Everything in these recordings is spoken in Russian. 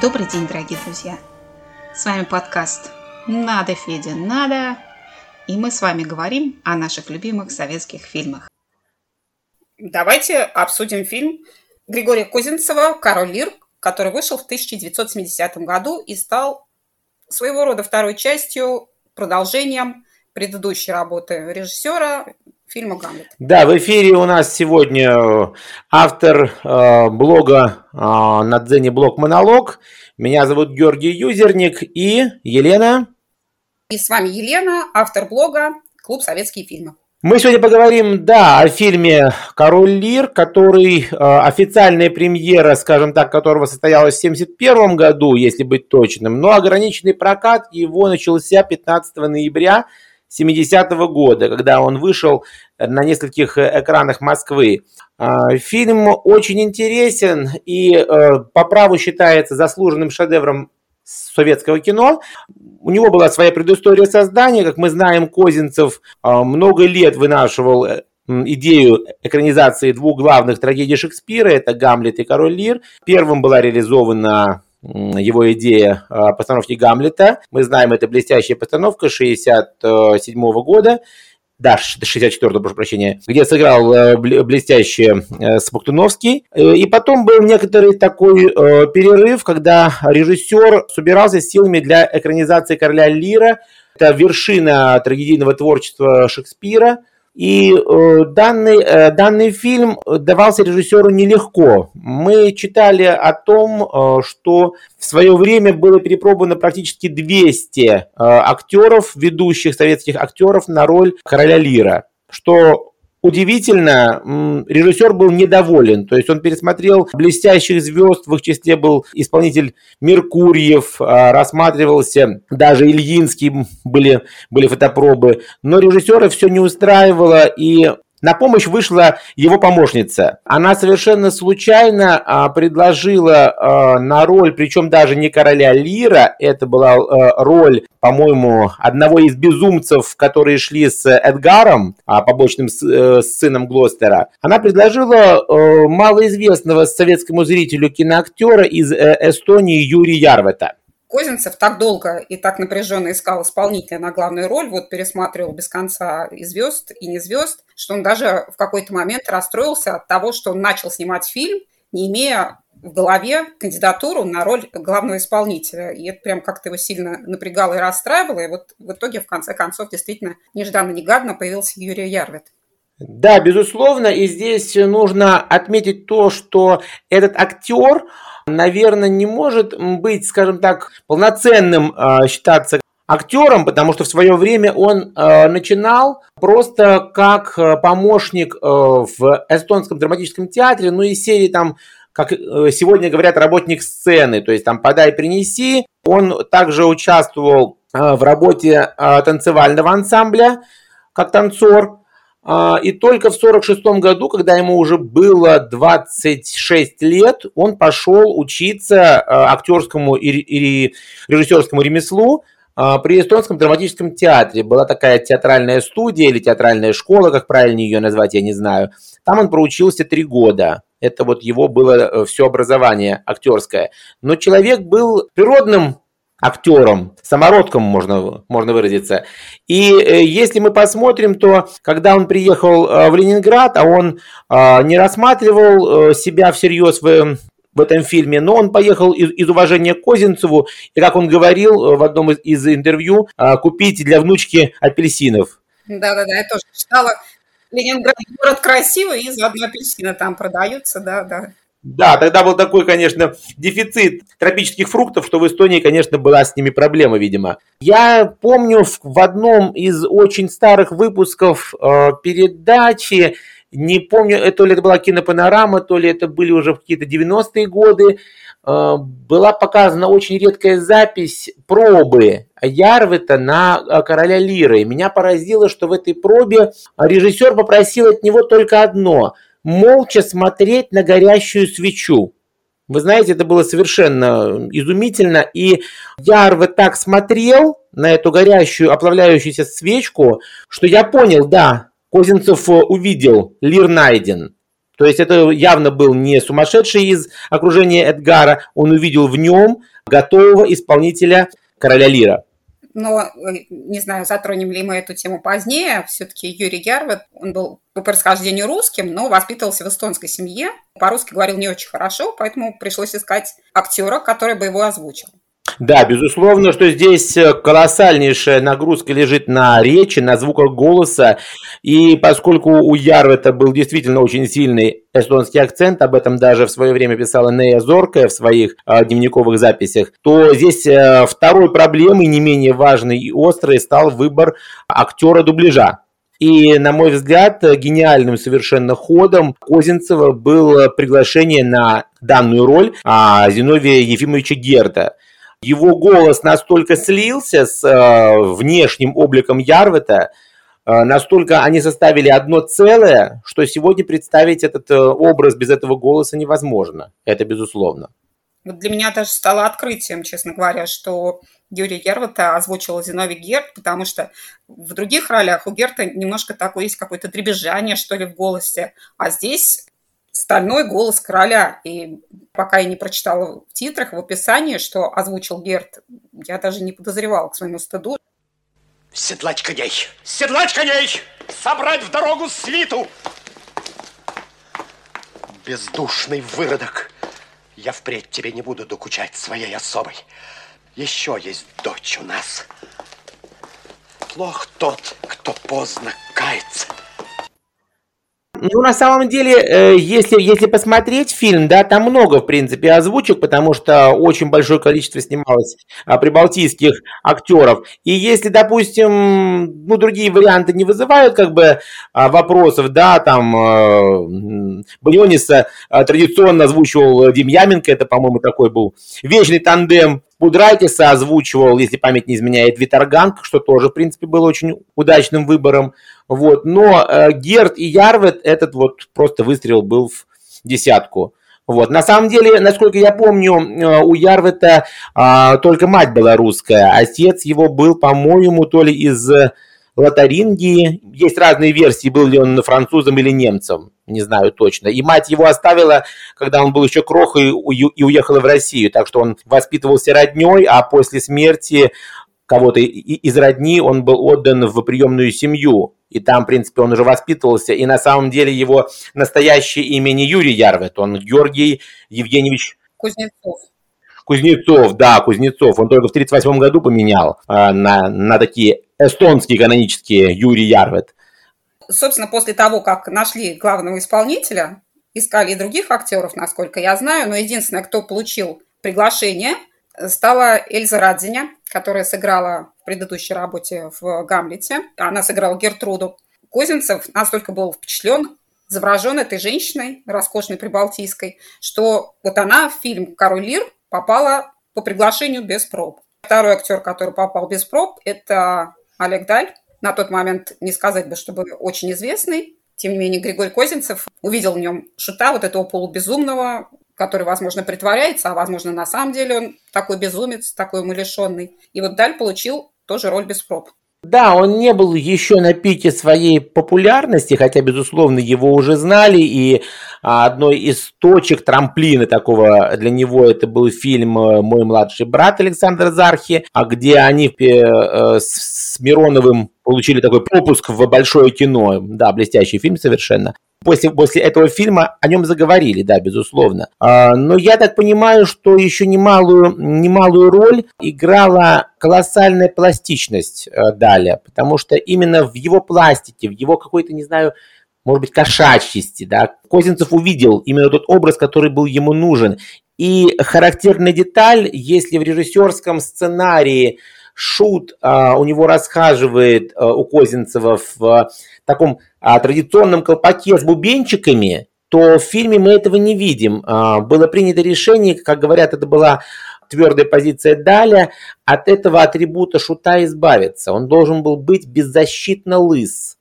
Добрый день, дорогие друзья! С вами подкаст «Надо, Федя, надо!» И мы с вами говорим о наших любимых советских фильмах. Давайте обсудим фильм Григория Козинцева «Король Лир», который вышел в 1970 году и стал своего рода второй частью, продолжением предыдущей работы режиссера фильма «Гамлет». Да, в эфире у нас сегодня э, автор э, блога э, на Дзене блог «Монолог». Меня зовут Георгий Юзерник и Елена. И с вами Елена, автор блога «Клуб советские фильмы». Мы сегодня поговорим, да, о фильме «Король Лир», который э, официальная премьера, скажем так, которого состоялась в 1971 году, если быть точным, но ограниченный прокат его начался 15 ноября 70-го года, когда он вышел на нескольких э, экранах Москвы. А, фильм очень интересен и э, по праву считается заслуженным шедевром советского кино. У него была своя предыстория создания. Как мы знаем, Козинцев а, много лет вынашивал э, идею экранизации двух главных трагедий Шекспира, это «Гамлет» и «Король Лир». Первым была реализована его идея постановки Гамлета. Мы знаем, это блестящая постановка 1967 года. Да, 64 прошу прощения, где сыграл э, блестяще э, Смоктуновский. Э, и потом был некоторый такой перерыв, когда режиссер собирался силами для экранизации «Короля Лира». Это вершина трагедийного творчества Шекспира – и э, данный, э, данный фильм давался режиссеру нелегко. Мы читали о том, э, что в свое время было перепробовано практически 200 э, актеров, ведущих советских актеров на роль короля Лира, что Удивительно, режиссер был недоволен, то есть он пересмотрел блестящих звезд, в их числе был исполнитель Меркурьев, а, рассматривался даже Ильинский, были, были фотопробы, но режиссера все не устраивало, и на помощь вышла его помощница. Она совершенно случайно а, предложила а, на роль, причем даже не короля Лира, это была а, роль, по-моему, одного из безумцев, которые шли с Эдгаром, а, побочным с, с сыном Глостера. Она предложила а, малоизвестного советскому зрителю киноактера из а, Эстонии Юрия Ярвета. Козинцев так долго и так напряженно искал исполнителя на главную роль, вот пересматривал без конца и звезд, и не звезд, что он даже в какой-то момент расстроился от того, что он начал снимать фильм, не имея в голове кандидатуру на роль главного исполнителя. И это прям как-то его сильно напрягало и расстраивало. И вот в итоге, в конце концов, действительно, нежданно-негаданно появился Юрий Ярвит. Да, безусловно, и здесь нужно отметить то, что этот актер, наверное, не может быть, скажем так, полноценным э, считаться актером, потому что в свое время он э, начинал просто как э, помощник в эстонском драматическом театре, ну и серии там, как э, сегодня говорят, работник сцены, то есть там подай, принеси. Он также участвовал в работе танцевального ансамбля как танцор. А, и только в 1946 году, когда ему уже было 26 лет, он пошел учиться а, актерскому и режиссерскому ремеслу а, при Эстонском драматическом театре. Была такая театральная студия или театральная школа, как правильно ее назвать, я не знаю. Там он проучился три года. Это вот его было э, все образование актерское. Но человек был природным актером, самородком можно, можно выразиться. И э, если мы посмотрим, то когда он приехал э, в Ленинград, а он э, не рассматривал себя всерьез в, в этом фильме, но он поехал из, из уважения к Козинцеву, и, как он говорил в одном из, из интервью, купить для внучки апельсинов. Да-да-да, я тоже читала. Ленинград город красивый, и заодно апельсины там продаются, да-да. Да, тогда был такой, конечно, дефицит тропических фруктов, что в Эстонии, конечно, была с ними проблема, видимо. Я помню в одном из очень старых выпусков э, передачи, не помню, э, то ли это была кинопанорама, то ли это были уже какие-то 90-е годы, э, была показана очень редкая запись пробы Ярвета на э, «Короля Лиры». Меня поразило, что в этой пробе режиссер попросил от него только одно – молча смотреть на горящую свечу. Вы знаете, это было совершенно изумительно. И я вот так смотрел на эту горящую, оплавляющуюся свечку, что я понял, да, Козинцев увидел, Лир найден. То есть это явно был не сумасшедший из окружения Эдгара, он увидел в нем готового исполнителя короля Лира. Но, э, не знаю, затронем ли мы эту тему позднее. Все-таки Юрий Гервет, он был по происхождению русским, но воспитывался в эстонской семье. По-русски говорил не очень хорошо, поэтому пришлось искать актера, который бы его озвучил. Да, безусловно, что здесь э, колоссальнейшая нагрузка лежит на речи, на звуках голоса. И поскольку у Ярвета был действительно очень сильный эстонский акцент, об этом даже в свое время писала Нея Зоркая в своих э, дневниковых записях, то здесь э, второй проблемой, не менее важной и острой, стал выбор актера дубляжа. И, на мой взгляд, гениальным совершенно ходом Козинцева было приглашение на данную роль а, Зиновия Ефимовича Герда – его голос настолько слился с э, внешним обликом Ярвета, э, настолько они составили одно целое, что сегодня представить этот э, образ без этого голоса невозможно. Это безусловно. Вот для меня даже стало открытием, честно говоря, что Юрий Гервата озвучил Зиновий Герд, потому что в других ролях у Герта немножко такое есть какое-то дребезжание, что ли, в голосе. А здесь стальной голос короля. И пока я не прочитала в титрах, в описании, что озвучил Герт, я даже не подозревала к своему стыду. Седлать коней! Седлать коней! Собрать в дорогу свиту! Бездушный выродок! Я впредь тебе не буду докучать своей особой. Еще есть дочь у нас. Плох тот, кто поздно кается. Ну, на самом деле, э, если, если посмотреть фильм, да, там много, в принципе, озвучек, потому что очень большое количество снималось а, прибалтийских актеров. И если, допустим, ну, другие варианты не вызывают, как бы, а, вопросов, да, там, э, Баниониса а, традиционно озвучивал Дим Яменко, это, по-моему, такой был вечный тандем Будрайтиса озвучивал, если память не изменяет, Виторганг, что тоже, в принципе, был очень удачным выбором. Вот. Но э, Герд и Ярвет этот вот просто выстрел был в десятку. Вот. На самом деле, насколько я помню, э, у Ярвета а, только мать была русская. Отец его был, по-моему, то ли из Лотарингии. Есть разные версии, был ли он французом или немцем, не знаю точно. И мать его оставила, когда он был еще крохой, и уехала в Россию. Так что он воспитывался родней, а после смерти кого-то из родни он был отдан в приемную семью. И там, в принципе, он уже воспитывался. И на самом деле его настоящее имя не Юрий Ярвет, он Георгий Евгеньевич Кузнецов. Кузнецов, да, Кузнецов. Он только в 1938 году поменял э, на, на такие эстонские канонические Юрий Ярвет. Собственно, после того, как нашли главного исполнителя, искали и других актеров, насколько я знаю, но единственное, кто получил приглашение, стала Эльза Радзиня, которая сыграла в предыдущей работе в «Гамлете». Она сыграла Гертруду. Козинцев настолько был впечатлен, заворожен этой женщиной, роскошной прибалтийской, что вот она в фильм «Король Лир» попала по приглашению без проб. Второй актер, который попал без проб, это Олег Даль. На тот момент не сказать бы, чтобы очень известный. Тем не менее, Григорий Козинцев увидел в нем шута, вот этого полубезумного, который, возможно, притворяется, а, возможно, на самом деле он такой безумец, такой умалишенный. И вот Даль получил тоже роль без проб. Да, он не был еще на пике своей популярности, хотя, безусловно, его уже знали, и а, одной из точек трамплина такого для него это был фильм э, «Мой младший брат» Александр Зархи, а где они э, э, с Мироновым получили такой пропуск в большое кино. Да, блестящий фильм совершенно после, после этого фильма о нем заговорили, да, безусловно. А, но я так понимаю, что еще немалую, немалую роль играла колоссальная пластичность э, Даля, потому что именно в его пластике, в его какой-то, не знаю, может быть, кошачьести, да, Козинцев увидел именно тот образ, который был ему нужен. И характерная деталь, если в режиссерском сценарии шут а, у него расхаживает а, у Козинцева в а, таком традиционном колпаке с бубенчиками, то в фильме мы этого не видим. Было принято решение, как говорят, это была твердая позиция Даля, от этого атрибута шута избавиться. Он должен был быть беззащитно лыс.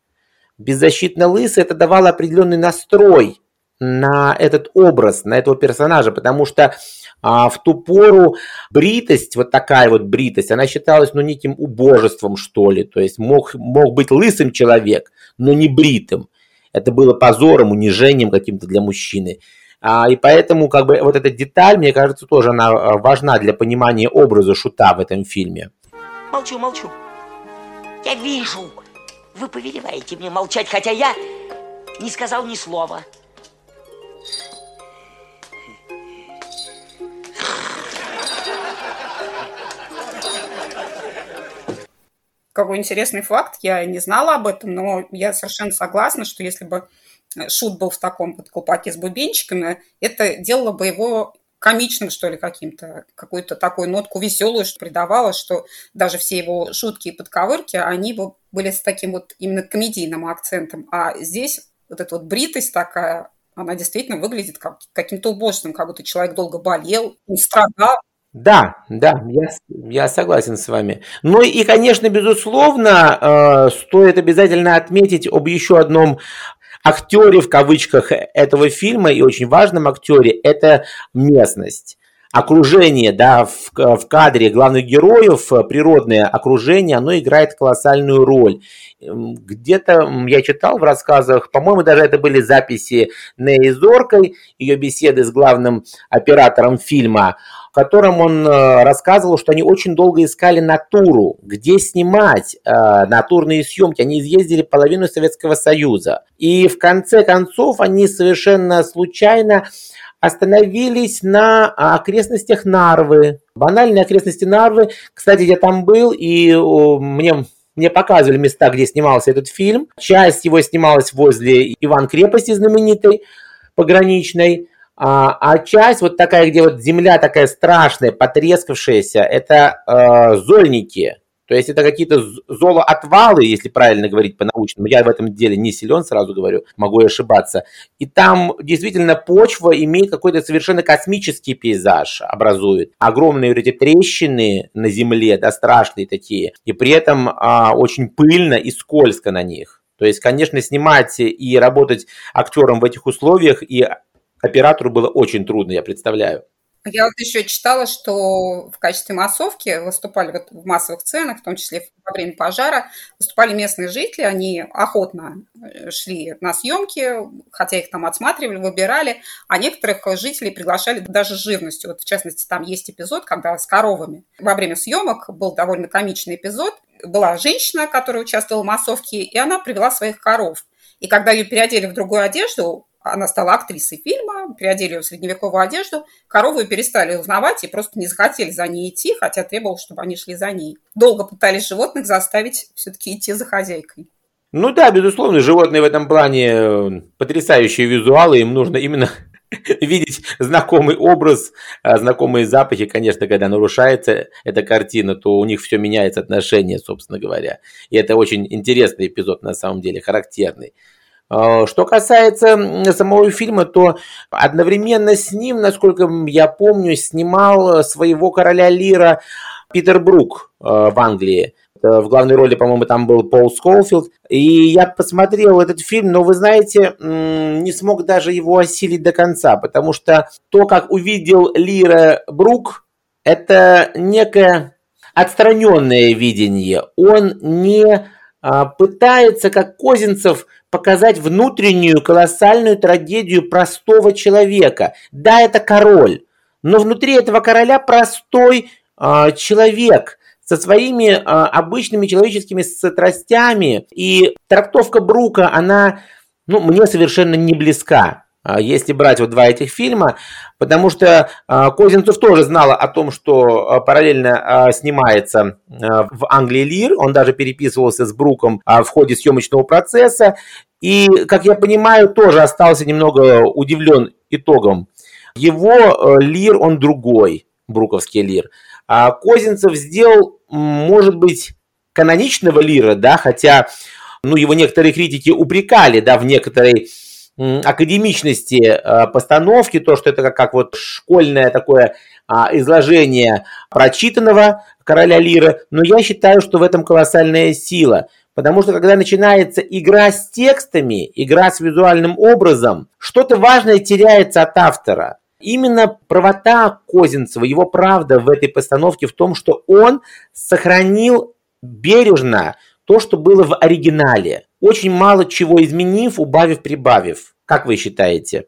Беззащитно лыс это давало определенный настрой на этот образ, на этого персонажа, потому что а в ту пору бритость, вот такая вот бритость, она считалась, ну, неким убожеством, что ли. То есть мог, мог быть лысым человек, но не бритым. Это было позором, унижением каким-то для мужчины. А, и поэтому как бы вот эта деталь, мне кажется, тоже она а, важна для понимания образа шута в этом фильме. Молчу, молчу. Я вижу. Вы повелеваете мне молчать, хотя я не сказал ни слова. Какой интересный факт, я не знала об этом, но я совершенно согласна, что если бы шут был в таком вот колпаке с бубенчиками, это делало бы его комичным, что ли, каким-то, какую-то такую нотку веселую, что придавало, что даже все его шутки и подковырки, они бы были с таким вот именно комедийным акцентом. А здесь вот эта вот бритость такая, она действительно выглядит как каким-то убожным, как будто человек долго болел, не страдал. Да, да, я, я согласен с вами. Ну и, конечно, безусловно, э, стоит обязательно отметить об еще одном актере в кавычках этого фильма и очень важном актере – это местность окружение, да, в, в кадре главных героев, природное окружение, оно играет колоссальную роль. Где-то я читал в рассказах, по-моему, даже это были записи Неи Зоркой, ее беседы с главным оператором фильма, в котором он э, рассказывал, что они очень долго искали натуру, где снимать э, натурные съемки. Они изъездили половину Советского Союза. И в конце концов они совершенно случайно остановились на окрестностях Нарвы. Банальные окрестности Нарвы. Кстати, я там был, и мне мне показывали места, где снимался этот фильм. Часть его снималась возле Иван крепости знаменитой, пограничной. А, а часть вот такая, где вот земля такая страшная, потрескавшаяся, это э, зольники. То есть это какие-то золоотвалы, если правильно говорить по-научному. Я в этом деле не силен, сразу говорю, могу ошибаться. И там действительно почва имеет какой-то совершенно космический пейзаж, образует. Огромные эти трещины на земле, да, страшные такие. И при этом а, очень пыльно и скользко на них. То есть, конечно, снимать и работать актером в этих условиях и оператору было очень трудно, я представляю. Я вот еще читала, что в качестве массовки выступали вот в массовых сценах, в том числе во время пожара, выступали местные жители, они охотно э, шли на съемки, хотя их там отсматривали, выбирали, а некоторых жителей приглашали даже с живностью. Вот в частности, там есть эпизод, когда с коровами. Во время съемок был довольно комичный эпизод. Была женщина, которая участвовала в массовке, и она привела своих коров. И когда ее переодели в другую одежду, она стала актрисой фильма, переодели ее в средневековую одежду, коровы перестали узнавать и просто не захотели за ней идти, хотя требовал, чтобы они шли за ней. Долго пытались животных заставить все-таки идти за хозяйкой. Ну да, безусловно, животные в этом плане э, потрясающие визуалы, им нужно именно видеть знакомый образ, а знакомые запахи, конечно, когда нарушается эта картина, то у них все меняется отношение, собственно говоря. И это очень интересный эпизод, на самом деле, характерный. А, что касается самого фильма, то одновременно с ним, насколько я помню, снимал своего короля Лира Питер Брук а, в Англии. В главной роли, по-моему, там был Пол Сколфилд. И я посмотрел этот фильм, но, вы знаете, не смог даже его осилить до конца, потому что то, как увидел Лира Брук, это некое отстраненное видение. Он не пытается, как Козинцев, показать внутреннюю колоссальную трагедию простого человека. Да, это король, но внутри этого короля простой э, человек со своими э, обычными человеческими страстями. И трактовка Брука, она ну, мне совершенно не близка. А, если брать вот два этих фильма, потому что а, Козинцев тоже знал о том, что а, параллельно снимается в Англии Лир, он даже переписывался с Бруком в ходе съемочного процесса, и, как я понимаю, тоже остался немного удивлен итогом. Его Лир, он другой, Бруковский Лир. А Козинцев сделал, может быть, каноничного Лира, да, хотя ну, его некоторые критики упрекали, да, в некоторой академичности э, постановки, то, что это как, как вот школьное такое а, изложение прочитанного короля Лира, но я считаю, что в этом колоссальная сила. Потому что когда начинается игра с текстами, игра с визуальным образом, что-то важное теряется от автора. Именно правота Козинцева, его правда в этой постановке в том, что он сохранил бережно то, что было в оригинале. Очень мало чего изменив, убавив, прибавив. Как вы считаете?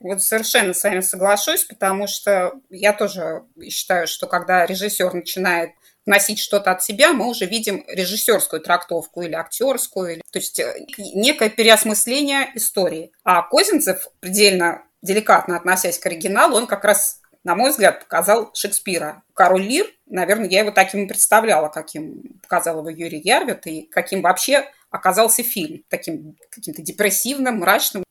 Вот совершенно с вами соглашусь, потому что я тоже считаю, что когда режиссер начинает вносить что-то от себя, мы уже видим режиссерскую трактовку или актерскую, или, то есть э, некое переосмысление истории. А Козинцев, предельно деликатно относясь к оригиналу, он как раз на мой взгляд, показал Шекспира. Король Лир, наверное, я его таким и представляла, каким показал его Юрий Ярвит, и каким вообще оказался фильм. Таким каким-то депрессивным, мрачным.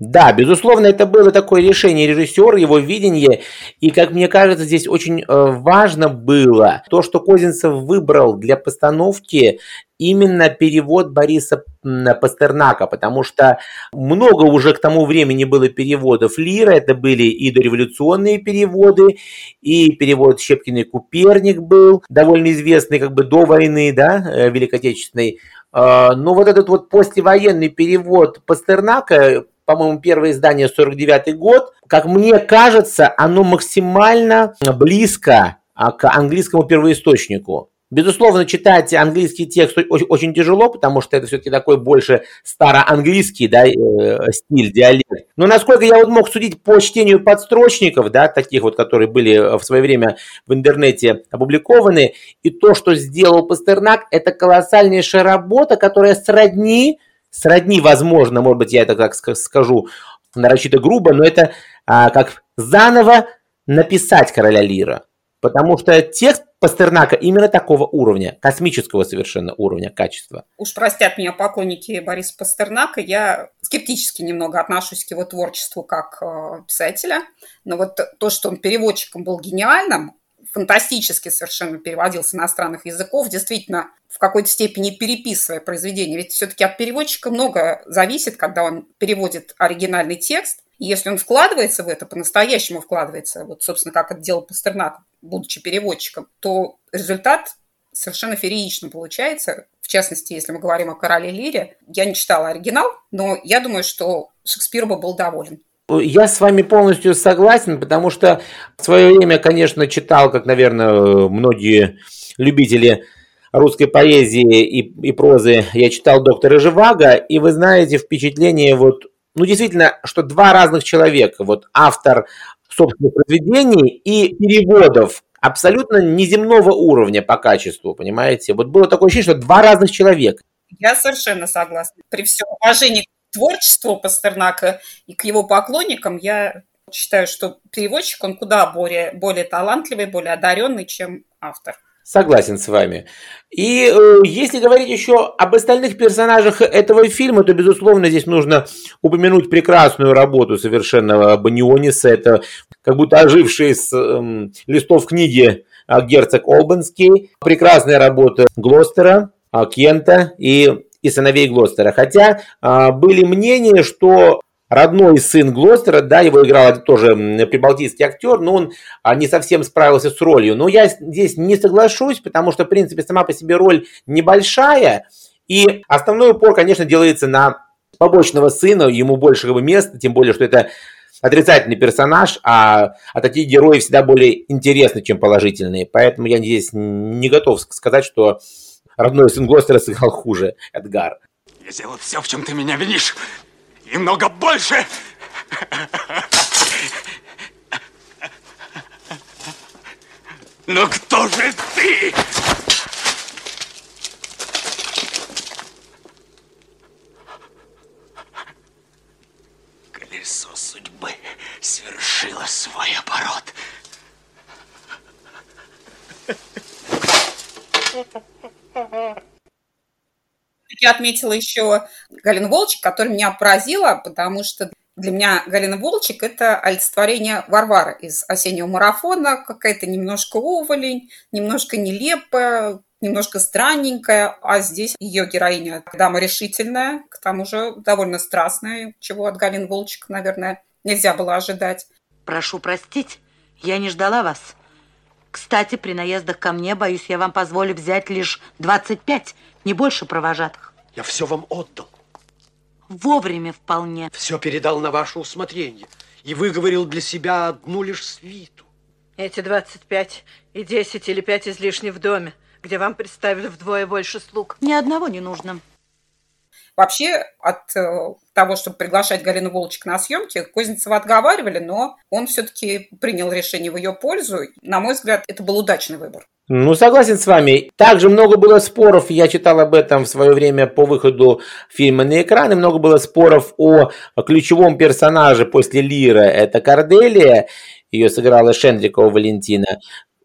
Да, безусловно, это было такое решение режиссера, его видение. И, как мне кажется, здесь очень э, важно было то, что Козинцев выбрал для постановки именно перевод Бориса Пастернака, потому что много уже к тому времени было переводов Лира, это были и дореволюционные переводы, и перевод Щепкин и Куперник был, довольно известный как бы до войны, да, э, Великой Отечественной. А, но вот этот вот послевоенный перевод Пастернака по-моему, первое издание 49 год. Как мне кажется, оно максимально близко а, к английскому первоисточнику. Безусловно, читать английский текст очень, очень тяжело, потому что это все-таки такой больше староанглийский да, э, стиль, диалект. Но насколько я вот мог судить по чтению подстрочников, да, таких вот, которые были в свое время в интернете опубликованы, и то, что сделал Пастернак, это колоссальнейшая работа, которая сродни, сродни, возможно, может быть, я это так скажу нарочито грубо, но это а, как заново написать короля Лира. Потому что текст Пастернака именно такого уровня, космического совершенно уровня качества. Уж простят меня поклонники Бориса Пастернака, я скептически немного отношусь к его творчеству как э, писателя, но вот то, что он переводчиком был гениальным, фантастически совершенно переводил с иностранных языков, действительно в какой-то степени переписывая произведение. Ведь все-таки от переводчика много зависит, когда он переводит оригинальный текст. И если он вкладывается в это, по-настоящему вкладывается, вот, собственно, как это делал Пастернак, будучи переводчиком, то результат совершенно феерично получается. В частности, если мы говорим о короле Лире, я не читала оригинал, но я думаю, что Шекспир бы был доволен. Я с вами полностью согласен, потому что в свое время, конечно, читал, как, наверное, многие любители русской поэзии и, и прозы, я читал доктора Живаго, и вы знаете, впечатление вот, ну, действительно, что два разных человека, вот автор собственных произведений и переводов абсолютно неземного уровня по качеству, понимаете? Вот было такое ощущение, что два разных человека. Я совершенно согласна. При всем уважении к творчеству Пастернака и к его поклонникам, я считаю, что переводчик, он куда более, более талантливый, более одаренный, чем автор. Согласен с вами. И э, если говорить еще об остальных персонажах этого фильма, то, безусловно, здесь нужно упомянуть прекрасную работу совершенно Баниониса. Это как будто оживший с э, листов книги э, герцог Олбанский. Прекрасная работа Глостера, э, Кента и и сыновей Глостера. Хотя э, были мнения, что родной сын Глостера, да, его играл тоже прибалтийский актер, но он а, не совсем справился с ролью. Но я здесь не соглашусь, потому что, в принципе, сама по себе роль небольшая, и основной упор, конечно, делается на побочного сына, ему больше бы, места, тем более, что это отрицательный персонаж, а, а такие герои всегда более интересны, чем положительные. Поэтому я здесь не готов сказать, что родной сын Глостера сыграл хуже Эдгар. Я сделал все, в чем ты меня винишь и много больше. Но кто же ты? Отметила еще Галину Волчек, которая меня поразила, потому что для меня Галина Волчек – это олицетворение Варвары из «Осеннего марафона», какая-то немножко уволень, немножко нелепая, немножко странненькая, а здесь ее героиня дама решительная, к тому же довольно страстная, чего от Галины Волчек, наверное, нельзя было ожидать. Прошу простить, я не ждала вас. Кстати, при наездах ко мне, боюсь, я вам позволю взять лишь 25, не больше провожатых. Я все вам отдал. Вовремя вполне. Все передал на ваше усмотрение и выговорил для себя одну лишь свиту. Эти 25 и 10 или 5 излишне в доме, где вам представили вдвое больше слуг. Ни одного не нужно. Вообще от э, того, чтобы приглашать Галину Волчек на съемки, Кузнецова отговаривали, но он все-таки принял решение в ее пользу. На мой взгляд, это был удачный выбор. Ну, согласен с вами. Также много было споров, я читал об этом в свое время по выходу фильма на экраны, много было споров о ключевом персонаже после Лира, это Корделия, ее сыграла Шендрикова Валентина.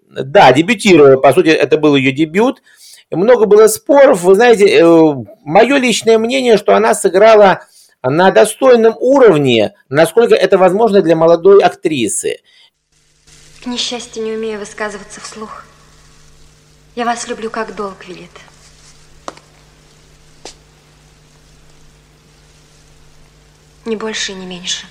Да, дебютировала, по сути, это был ее дебют. Много было споров. Вы знаете, э, мое личное мнение, что она сыграла на достойном уровне, насколько это возможно для молодой актрисы. К несчастью, не умею высказываться вслух. Я вас люблю, как долг велит. Не больше и не меньше.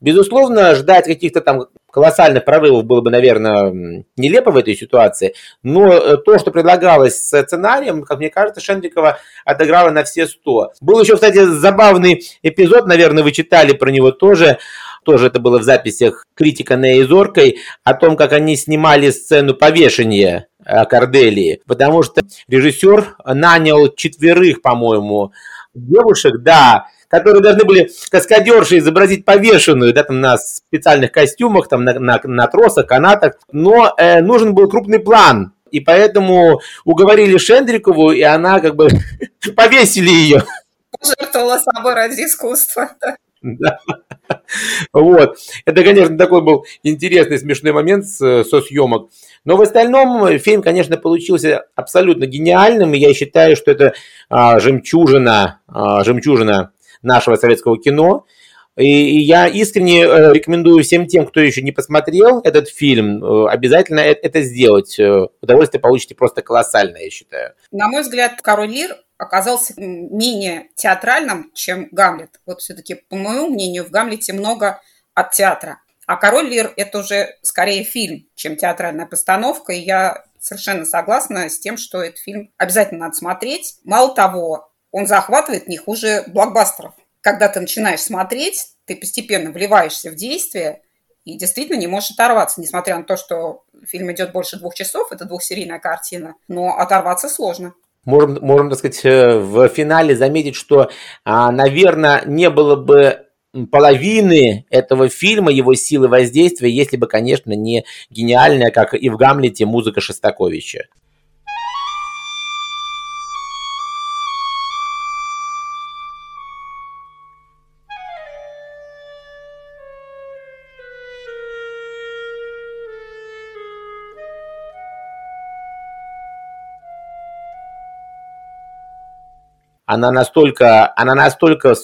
Безусловно, ждать каких-то там колоссальных прорывов было бы, наверное, нелепо в этой ситуации, но э, то, что предлагалось с сценарием, как мне кажется, Шендрикова отыграла на все сто. Был еще, кстати, забавный эпизод, наверное, вы читали про него тоже, тоже это было в записях критика Неи Зоркой, о том, как они снимали сцену повешения э, Корделии, потому что режиссер нанял четверых, по-моему, девушек, да, которые должны были каскадерши изобразить повешенную, да, там на специальных костюмах, там на, на, на тросах, канатах, но э, нужен был крупный план, и поэтому уговорили Шендрикову, и она как бы повесили ее. Пожертвовала собой ради искусства. Да. Вот. Это, конечно, такой был интересный, смешной момент со съемок. Но в остальном фильм, конечно, получился абсолютно гениальным, и я считаю, что это а, жемчужина, а, жемчужина нашего советского кино. И я искренне э, рекомендую всем тем, кто еще не посмотрел этот фильм, э, обязательно э, это сделать. Удовольствие получите просто колоссальное, я считаю. На мой взгляд, «Король Лир» оказался менее театральным, чем «Гамлет». Вот все-таки, по моему мнению, в «Гамлете» много от театра. А «Король Лир» – это уже скорее фильм, чем театральная постановка. И я совершенно согласна с тем, что этот фильм обязательно надо смотреть. Мало того, он захватывает не хуже блокбастеров. Когда ты начинаешь смотреть, ты постепенно вливаешься в действие и действительно не можешь оторваться, несмотря на то, что фильм идет больше двух часов, это двухсерийная картина, но оторваться сложно. Можем, можем, так сказать, э, в финале заметить, что, а, наверное, не было бы половины этого фильма, его силы воздействия, если бы, конечно, не гениальная, как и в «Гамлете», музыка Шостаковича. она настолько, она настолько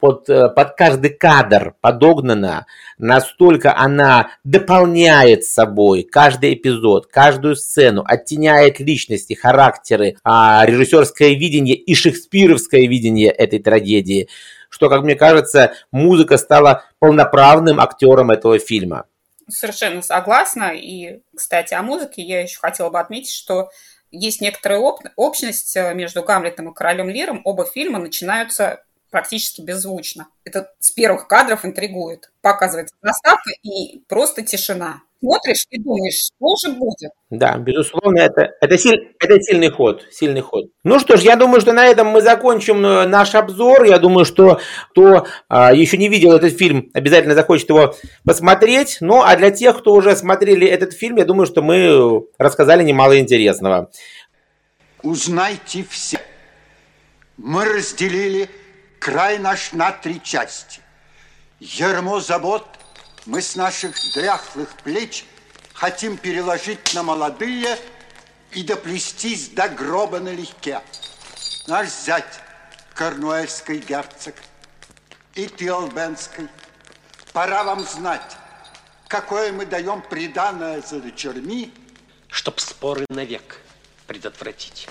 под, э, под каждый кадр подогнана, настолько она дополняет собой каждый эпизод, каждую сцену, оттеняет личности, характеры, а, режиссерское видение и шекспировское видение этой трагедии, что, как мне кажется, музыка стала полноправным актером этого фильма. Совершенно согласна. И, кстати, о музыке я еще хотела бы отметить, что есть некоторая общность э, между Гамлетом и Королем Лиром. Оба фильма начинаются практически беззвучно. Это с первых кадров интригует. Показывается заставка и просто тишина. Смотришь и думаешь, что же будет. Да, безусловно, это, это, силь, это сильный ход, сильный ход. Ну что ж, я думаю, что на этом мы закончим э, наш обзор. Я думаю, что кто а, еще не видел этот фильм, обязательно захочет его посмотреть. Ну, а для тех, кто уже смотрели этот фильм, я думаю, что мы рассказали немало интересного. Узнайте все. Мы разделили край наш на три части. Ермо забот мы с наших дряхлых плеч хотим переложить на молодые и доплестись до гроба налегке. Наш зять, Корнуэльский герцог, и ты, Албенский, пора вам знать, какое мы даем приданное за дочерьми, чтоб споры навек предотвратить.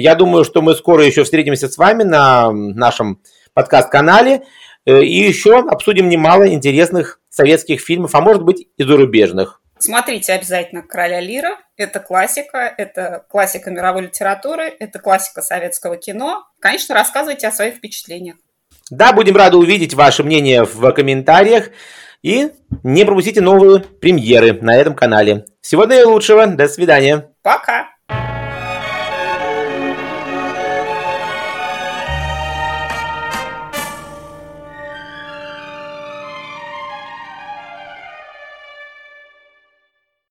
Я думаю, что мы скоро еще встретимся с вами на нашем подкаст-канале э, и еще обсудим немало интересных советских фильмов, а может быть и зарубежных. Смотрите обязательно «Короля Лира». Это классика, это классика мировой литературы, это классика советского кино. Конечно, рассказывайте о своих впечатлениях. Да, будем рады увидеть ваше мнение в комментариях. И не пропустите новые премьеры на этом канале. Всего наилучшего. До свидания. Пока.